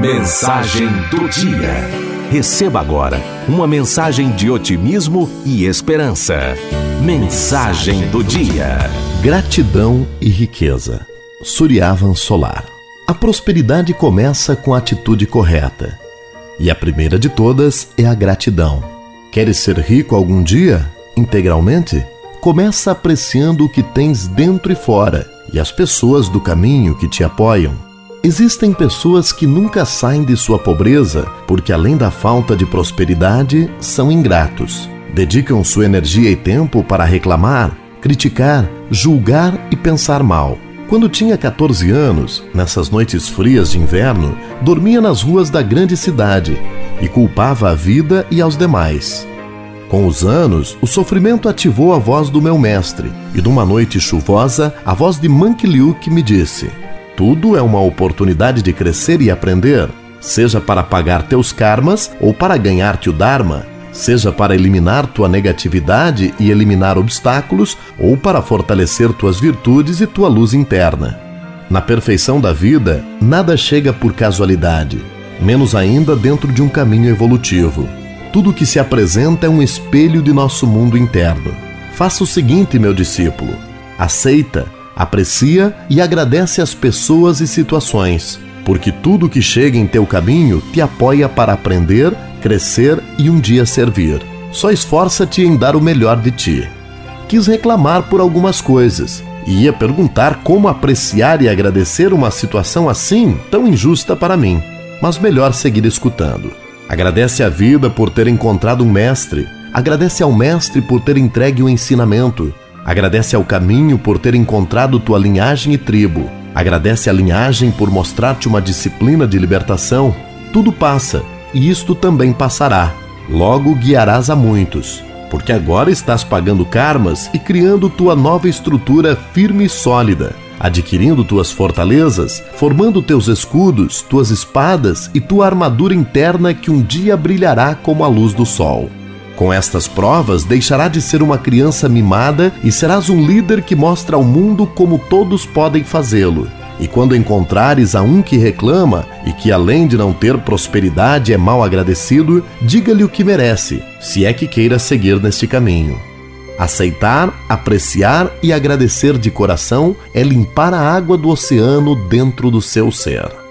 Mensagem do dia. Receba agora uma mensagem de otimismo e esperança. Mensagem do dia. Gratidão e riqueza. Suryavan Solar. A prosperidade começa com a atitude correta. E a primeira de todas é a gratidão. Queres ser rico algum dia? Integralmente? Começa apreciando o que tens dentro e fora e as pessoas do caminho que te apoiam. Existem pessoas que nunca saem de sua pobreza porque, além da falta de prosperidade, são ingratos. Dedicam sua energia e tempo para reclamar, criticar, julgar e pensar mal. Quando tinha 14 anos, nessas noites frias de inverno, dormia nas ruas da grande cidade e culpava a vida e aos demais. Com os anos, o sofrimento ativou a voz do meu mestre, e numa noite chuvosa, a voz de Luke me disse: Tudo é uma oportunidade de crescer e aprender, seja para pagar teus karmas ou para ganhar-te o Dharma, seja para eliminar tua negatividade e eliminar obstáculos ou para fortalecer tuas virtudes e tua luz interna. Na perfeição da vida, nada chega por casualidade, menos ainda dentro de um caminho evolutivo. Tudo que se apresenta é um espelho de nosso mundo interno. Faça o seguinte, meu discípulo: aceita, aprecia e agradece as pessoas e situações, porque tudo que chega em teu caminho te apoia para aprender, crescer e um dia servir. Só esforça-te em dar o melhor de ti. Quis reclamar por algumas coisas e ia perguntar como apreciar e agradecer uma situação assim tão injusta para mim, mas melhor seguir escutando. Agradece à vida por ter encontrado um mestre. Agradece ao mestre por ter entregue o ensinamento. Agradece ao caminho por ter encontrado tua linhagem e tribo. Agradece à linhagem por mostrar-te uma disciplina de libertação. Tudo passa, e isto também passará. Logo guiarás a muitos, porque agora estás pagando karmas e criando tua nova estrutura firme e sólida adquirindo tuas fortalezas, formando teus escudos, tuas espadas e tua armadura interna que um dia brilhará como a luz do sol. Com estas provas, deixará de ser uma criança mimada e serás um líder que mostra ao mundo como todos podem fazê-lo. E quando encontrares a um que reclama e que, além de não ter prosperidade, é mal agradecido, diga-lhe o que merece, se é que queira seguir neste caminho. Aceitar, apreciar e agradecer de coração é limpar a água do oceano dentro do seu ser.